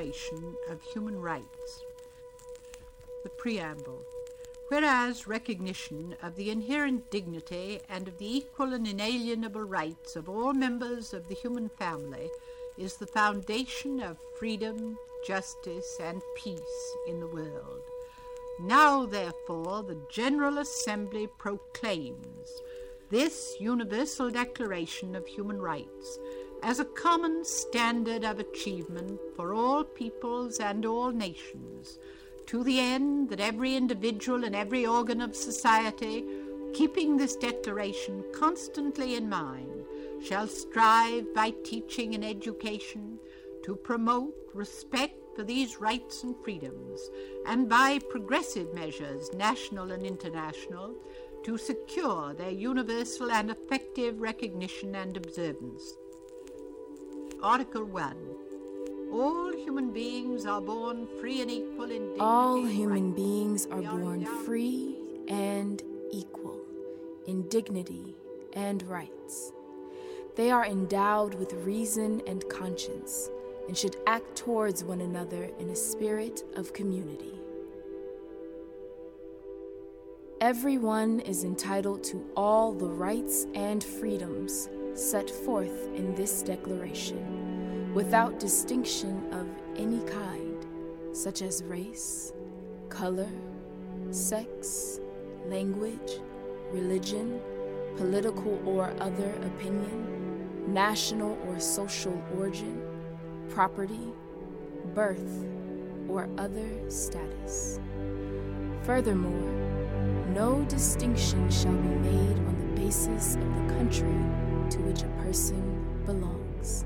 Declaration of Human Rights. The Preamble. Whereas recognition of the inherent dignity and of the equal and inalienable rights of all members of the human family is the foundation of freedom, justice, and peace in the world. Now, therefore, the General Assembly proclaims this Universal Declaration of Human Rights as a common standard of achievement for all peoples and all nations, to the end that every individual and every organ of society, keeping this declaration constantly in mind, shall strive by teaching and education to promote respect for these rights and freedoms, and by progressive measures, national and international, to secure their universal and effective recognition and observance. Article 1. All human beings are born free and equal in dignity. All human beings are born free and equal in dignity and rights. They are endowed with reason and conscience and should act towards one another in a spirit of community. Everyone is entitled to all the rights and freedoms set forth in this declaration, without distinction of any kind, such as race, color, sex, language, religion, political or other opinion, national or social origin, property, birth, or other status. Furthermore, no distinction shall be made on the basis of the country to which a person belongs.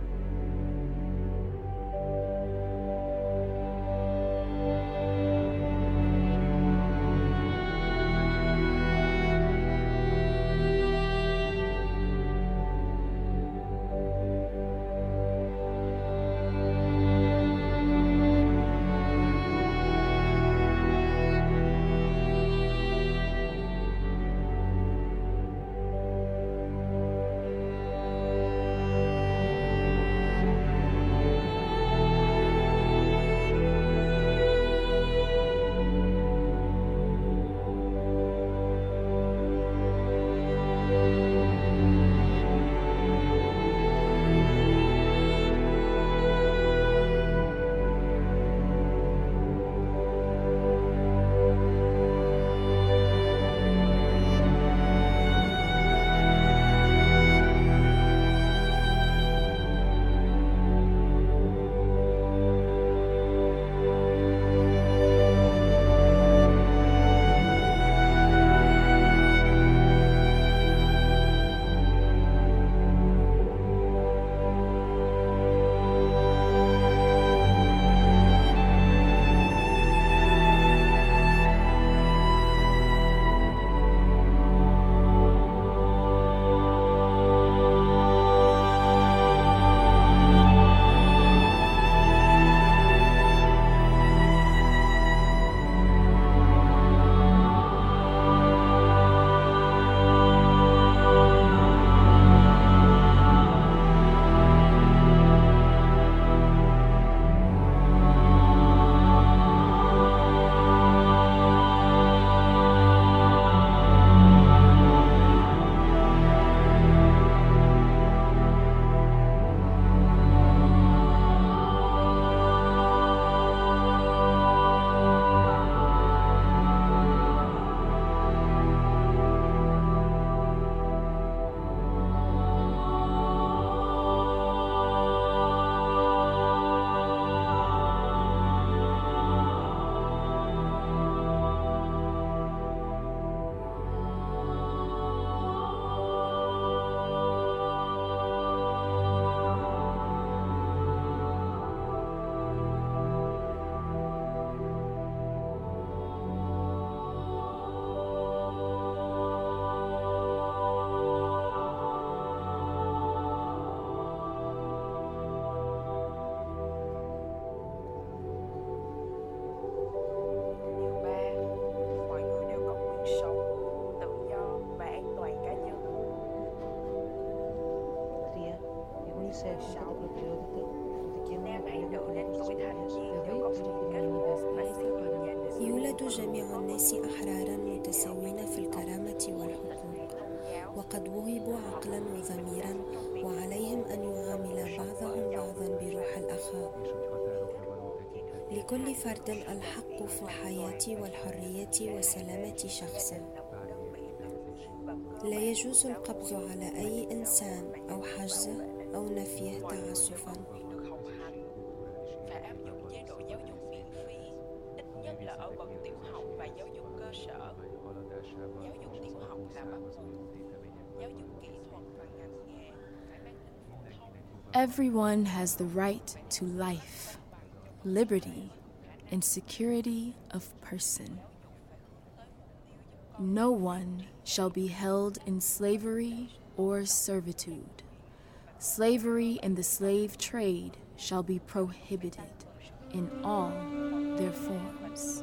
لكل فرد الحق في الحياة والحرية وسلامة شخصه لا يجوز القبض على أي إنسان أو حجزه أو نفيه تعسفا. Everyone has the right to life, liberty, and security of person. No one shall be held in slavery or servitude. Slavery and the slave trade shall be prohibited in all their forms.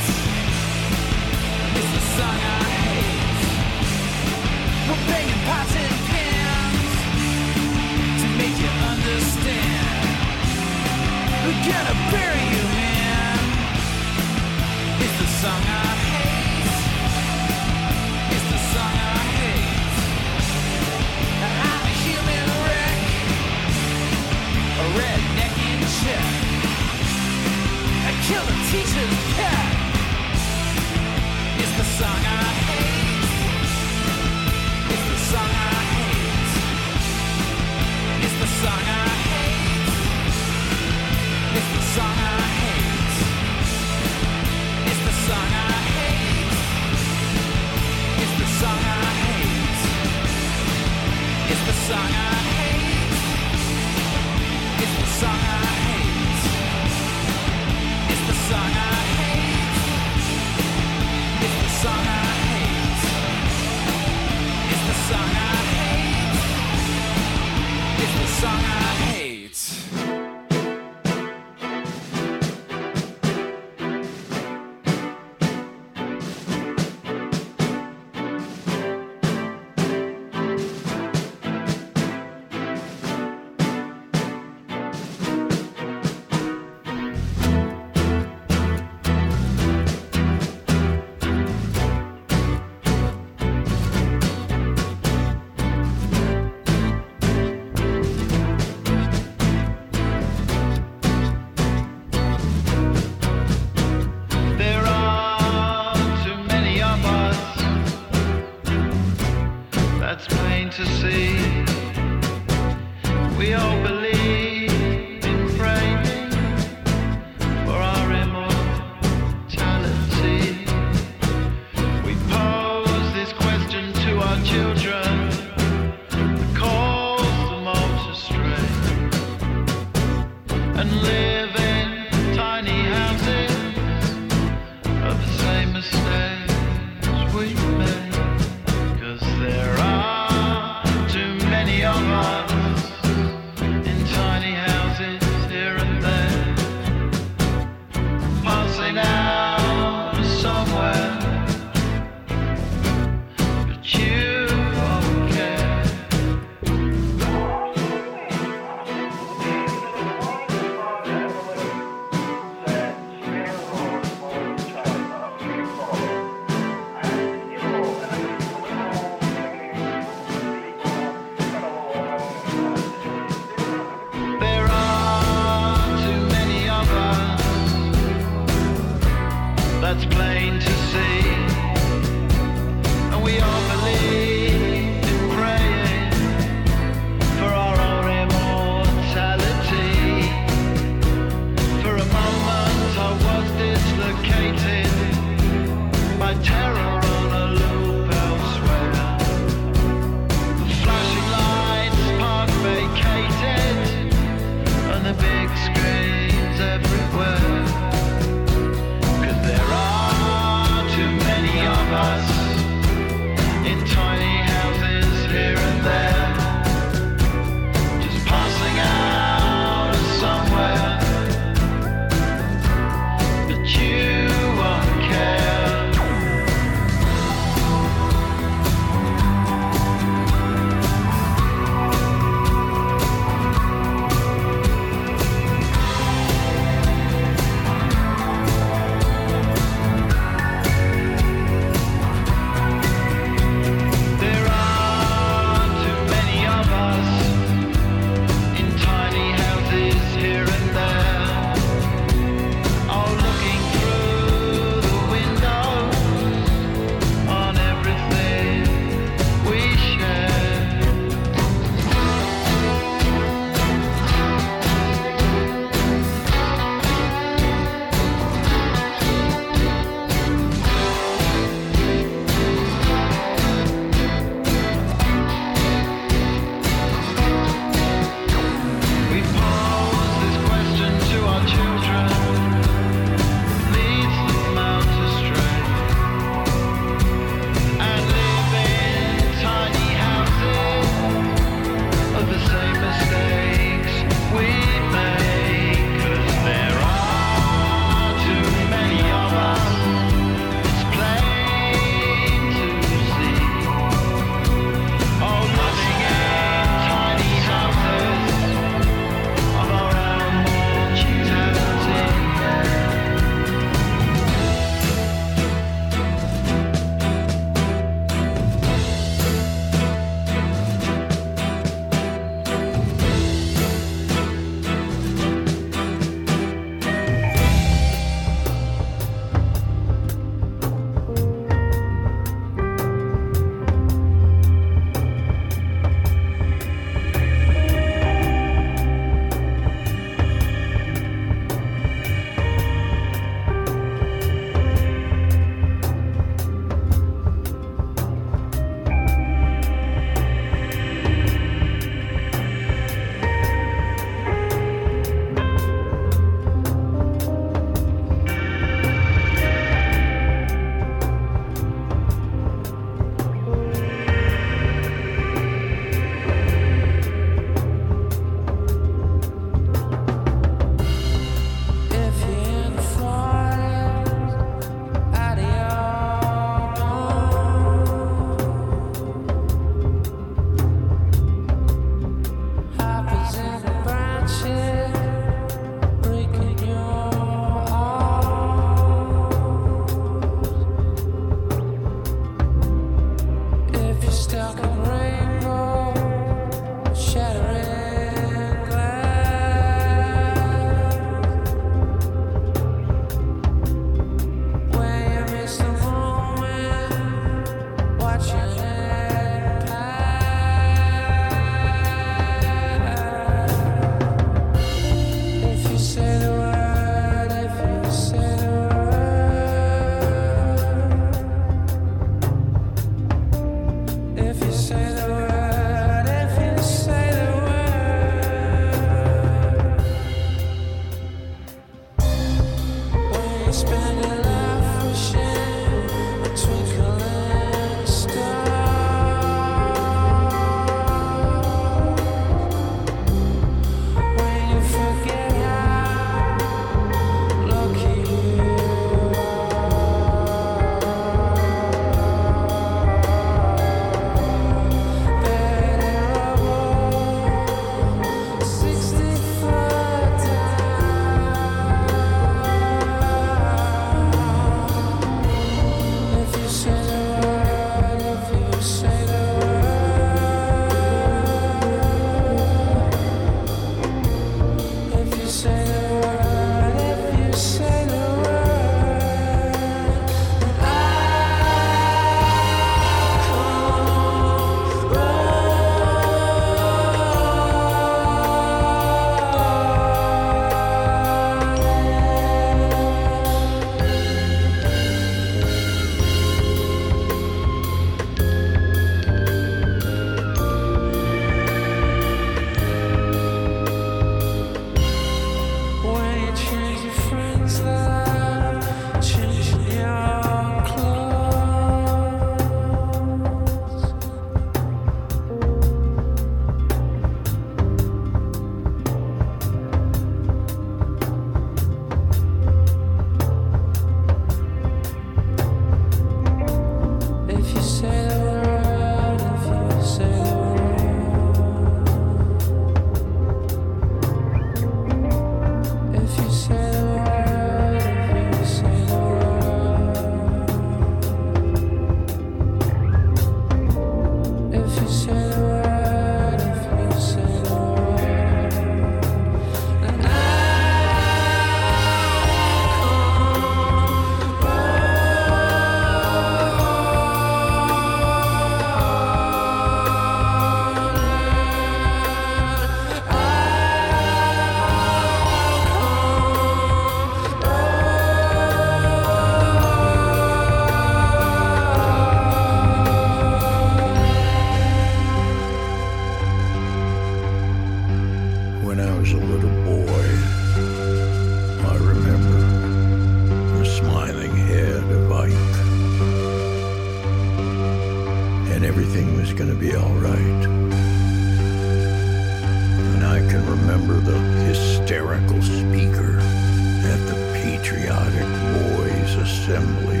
assembly.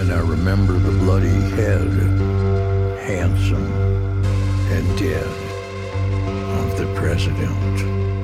And I remember the bloody head, handsome and dead, of the president.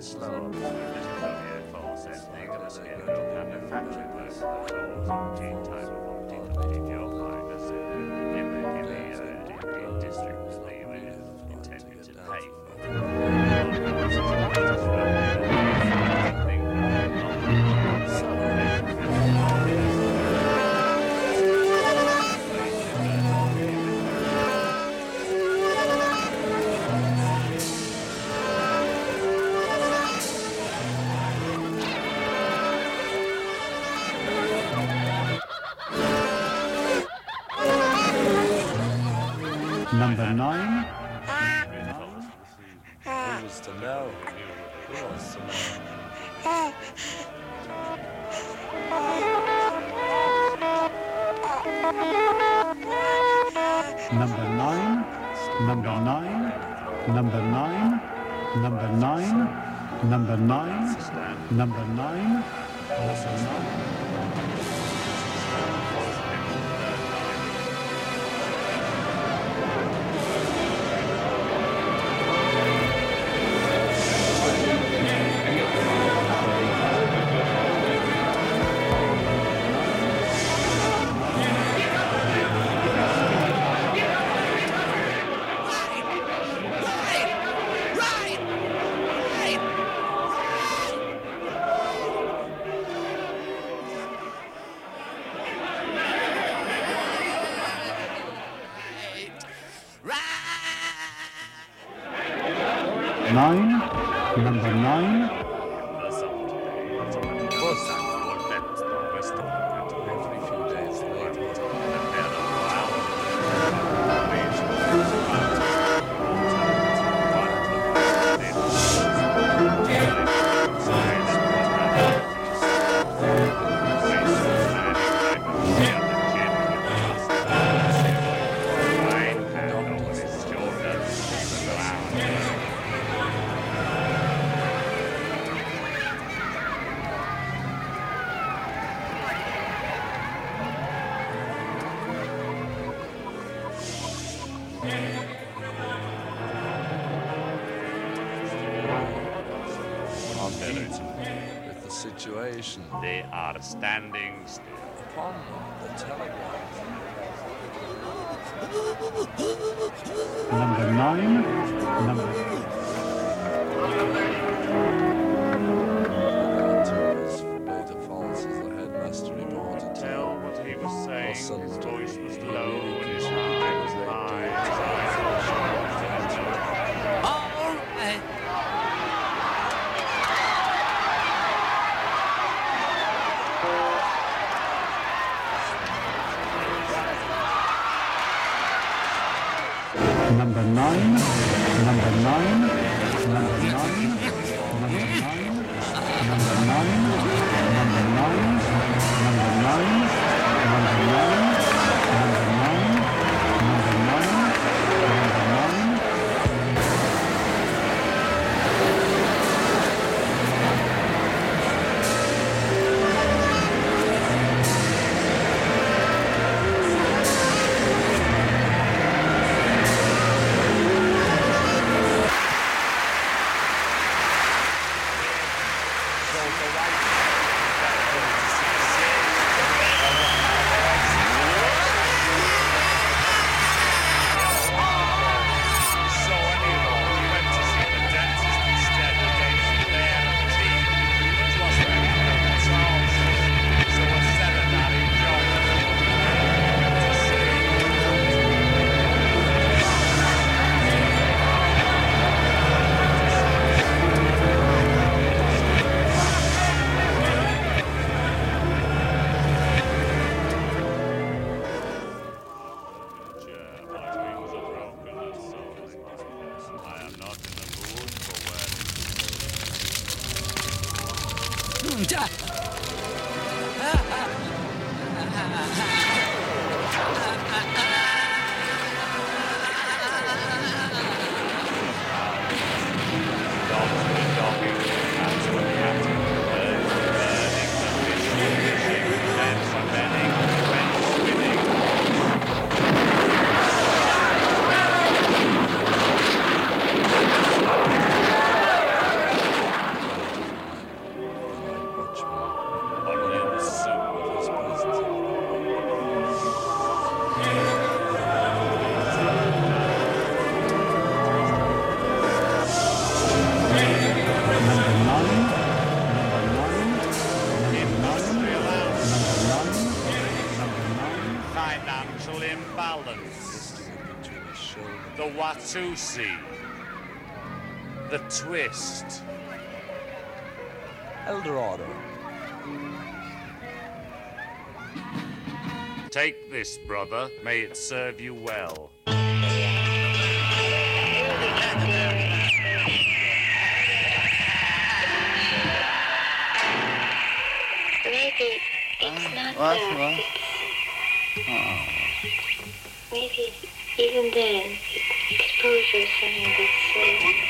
And a little bit slower. Physical here falls ending and the schedule kind They are standing んだ Eldorado. Take this, brother. May it serve you well. Maybe it's not what, Maybe even then, exposure is something that's so...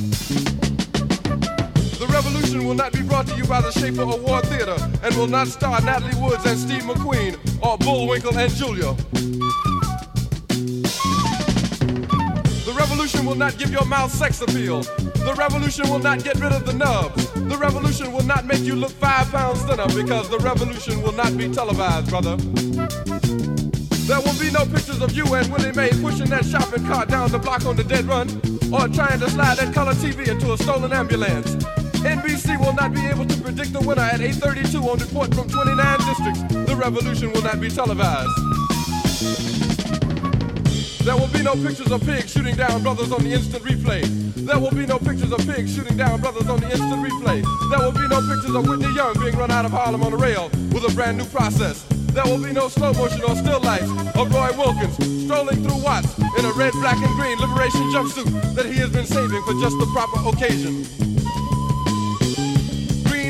Revolution will not be brought to you by the Schaefer Award Theater and will not star Natalie Woods and Steve McQueen or Bullwinkle and Julia. The revolution will not give your mouth sex appeal. The revolution will not get rid of the nubs. The revolution will not make you look five pounds thinner because the revolution will not be televised, brother. There will be no pictures of you and Willie Mae pushing that shopping cart down the block on the dead run or trying to slide that color TV into a stolen ambulance. NBC will not be able to predict the winner at 8:32 on report from 29 districts. The revolution will not be televised. There will be no pictures of pigs shooting down brothers on the instant replay. There will be no pictures of pigs shooting down brothers on the instant replay. There will be no pictures of Whitney Young being run out of Harlem on a rail with a brand new process. There will be no slow motion or still lights of Roy Wilkins strolling through Watts in a red, black, and green liberation jumpsuit that he has been saving for just the proper occasion.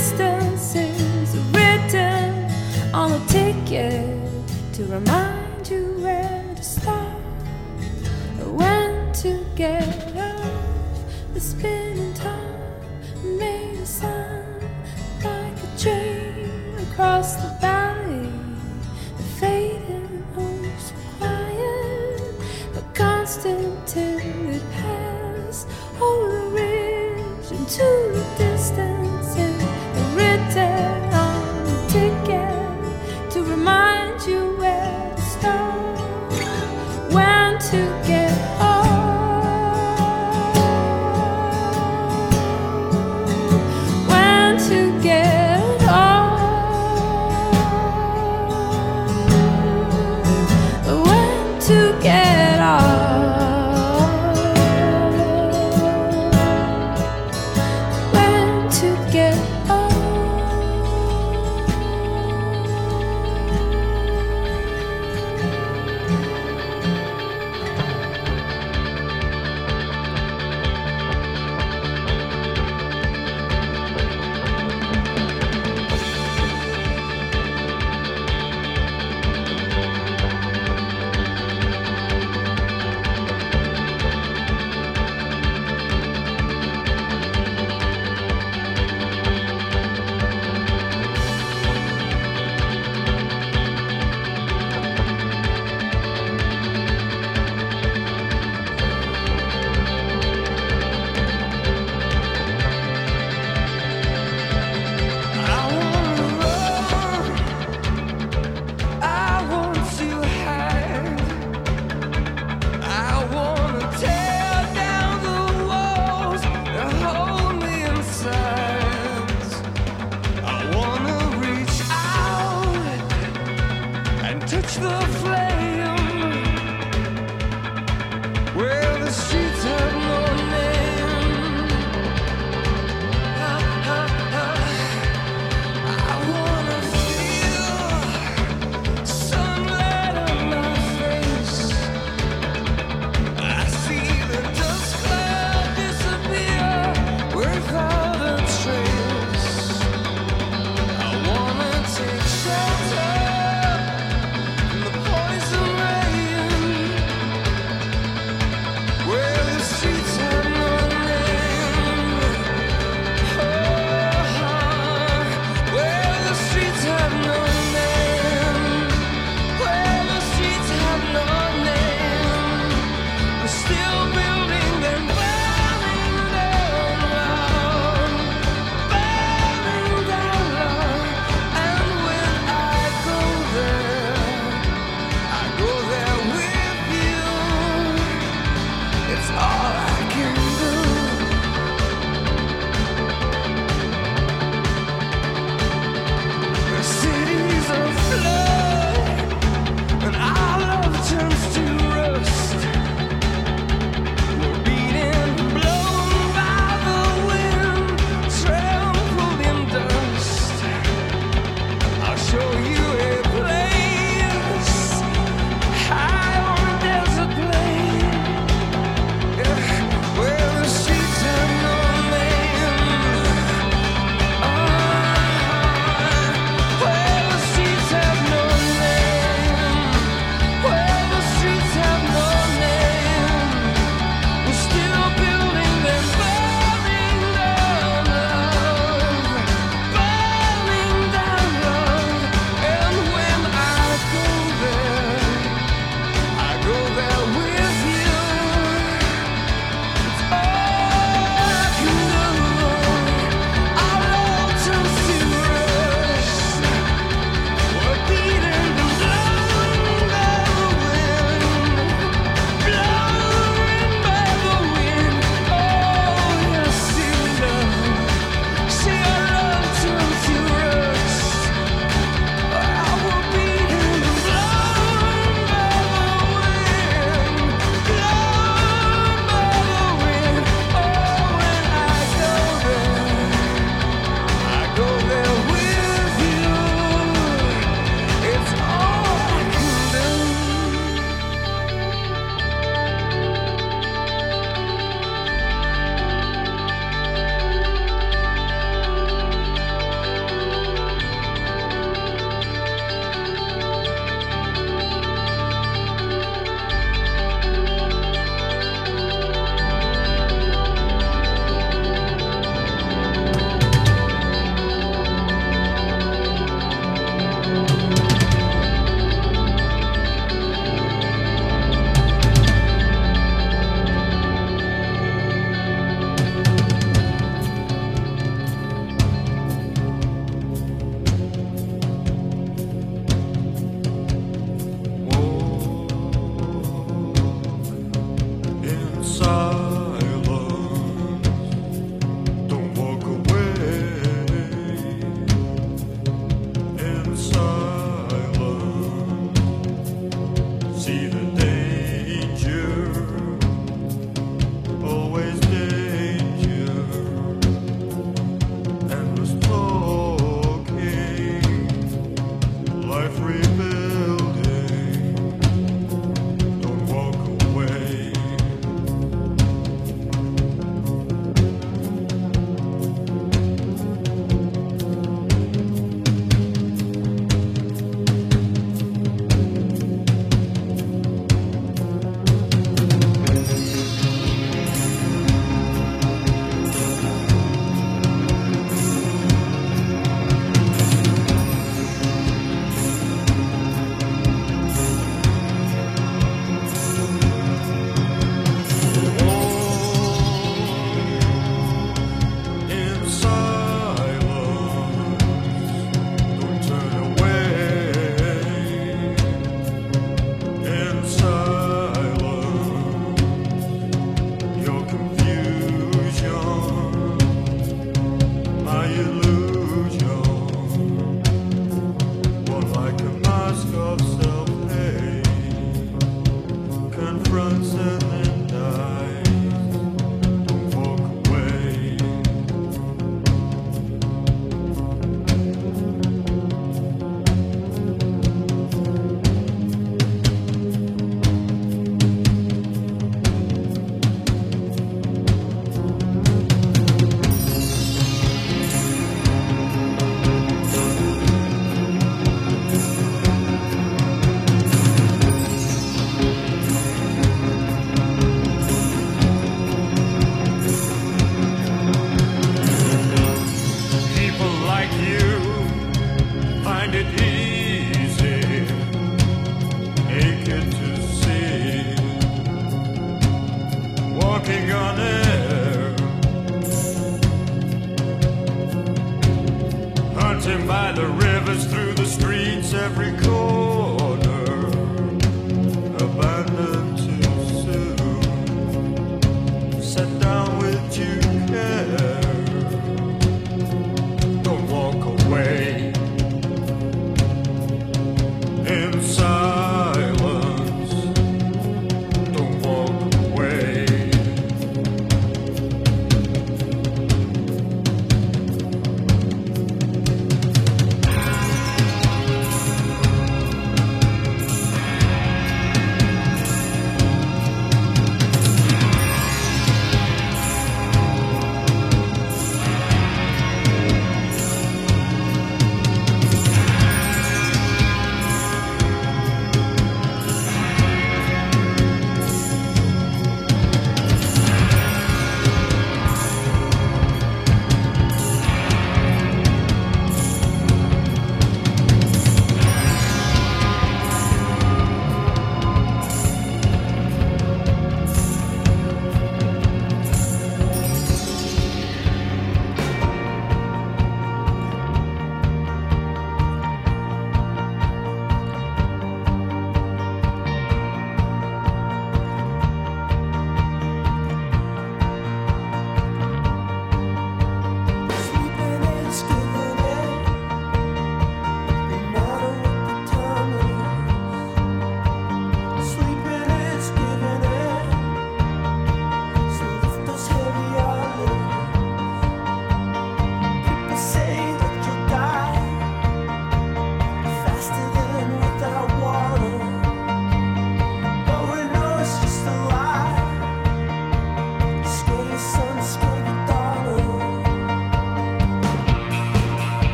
Distance is written on a ticket to remind you where to stop, when to get off the spinning.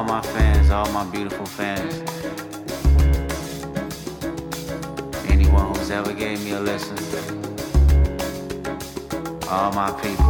All my fans, all my beautiful fans. Anyone who's ever gave me a listen. All my people.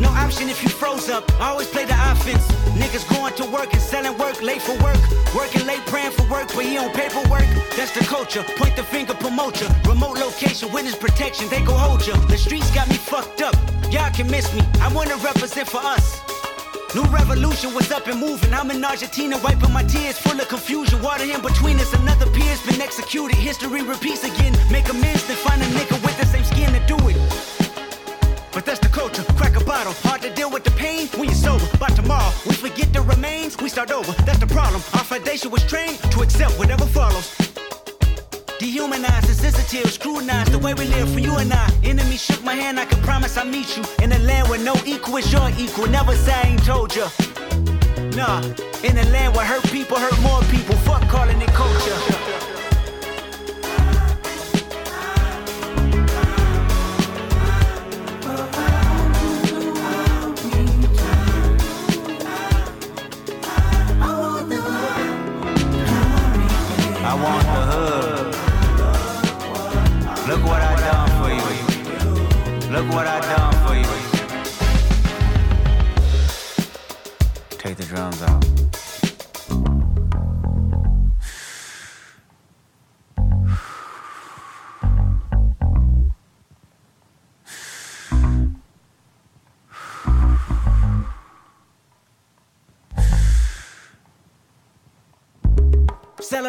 No option if you froze up. I always play the offense. Niggas going to work and selling work, late for work. Working late, praying for work, but he on paperwork. That's the culture. Point the finger, promote ya. Remote location, witness protection, they go hold ya. The streets got me fucked up. Y'all can miss me. I wanna represent for us. New revolution was up and moving. I'm in Argentina, wiping my tears, full of confusion. Water in between us, another peer's been executed. History repeats again. Make amends, then find a nigga with the same skin to do it. Bottle. Hard to deal with the pain when you're sober. By tomorrow, we forget the remains. We start over. That's the problem. Our foundation was trained to accept whatever follows. Dehumanized, insensitive, scrutinized the way we live for you and I. Enemy shook my hand, I can promise I'll meet you in a land where no equal is your equal. Never say I ain't told ya. Nah, in a land where hurt people hurt more people. Fuck calling it culture.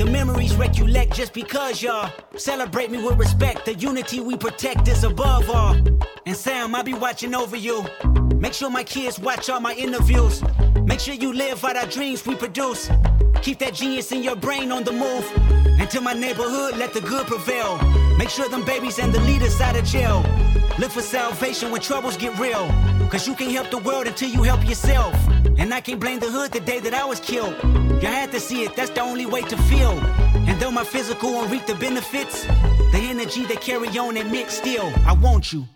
The memories recollect just because y'all celebrate me with respect. The unity we protect is above all. And Sam, I'll be watching over you. Make sure my kids watch all my interviews. Make sure you live out our dreams we produce. Keep that genius in your brain on the move. To my neighborhood, let the good prevail. Make sure them babies and the leaders out of jail. Look for salvation when troubles get real. Cause you can't help the world until you help yourself. And I can't blame the hood the day that I was killed. You had to see it, that's the only way to feel. And though my physical won't reap the benefits, the energy they carry on and mix still, I want you.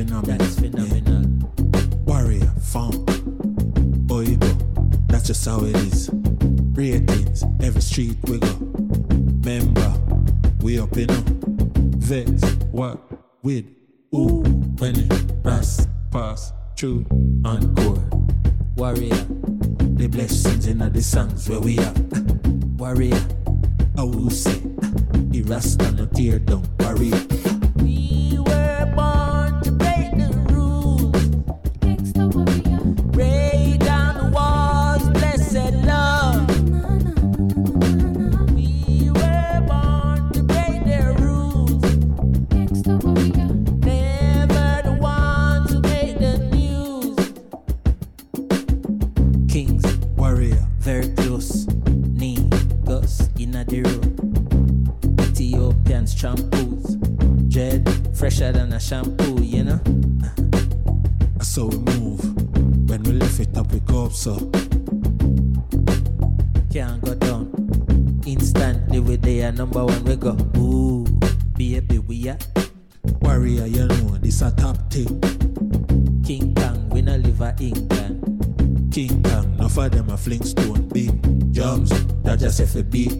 That's phenomenal. That's phenomenal. Warrior, funk, oigo. That's just how it is. Ratings, every street we go. Member, we up in up. Vex, what with ooh when it pass, pass through encore. Warrior, the blessings in the songs where we are. Warrior, I will say, the rasta no tear down. Warrior. Beat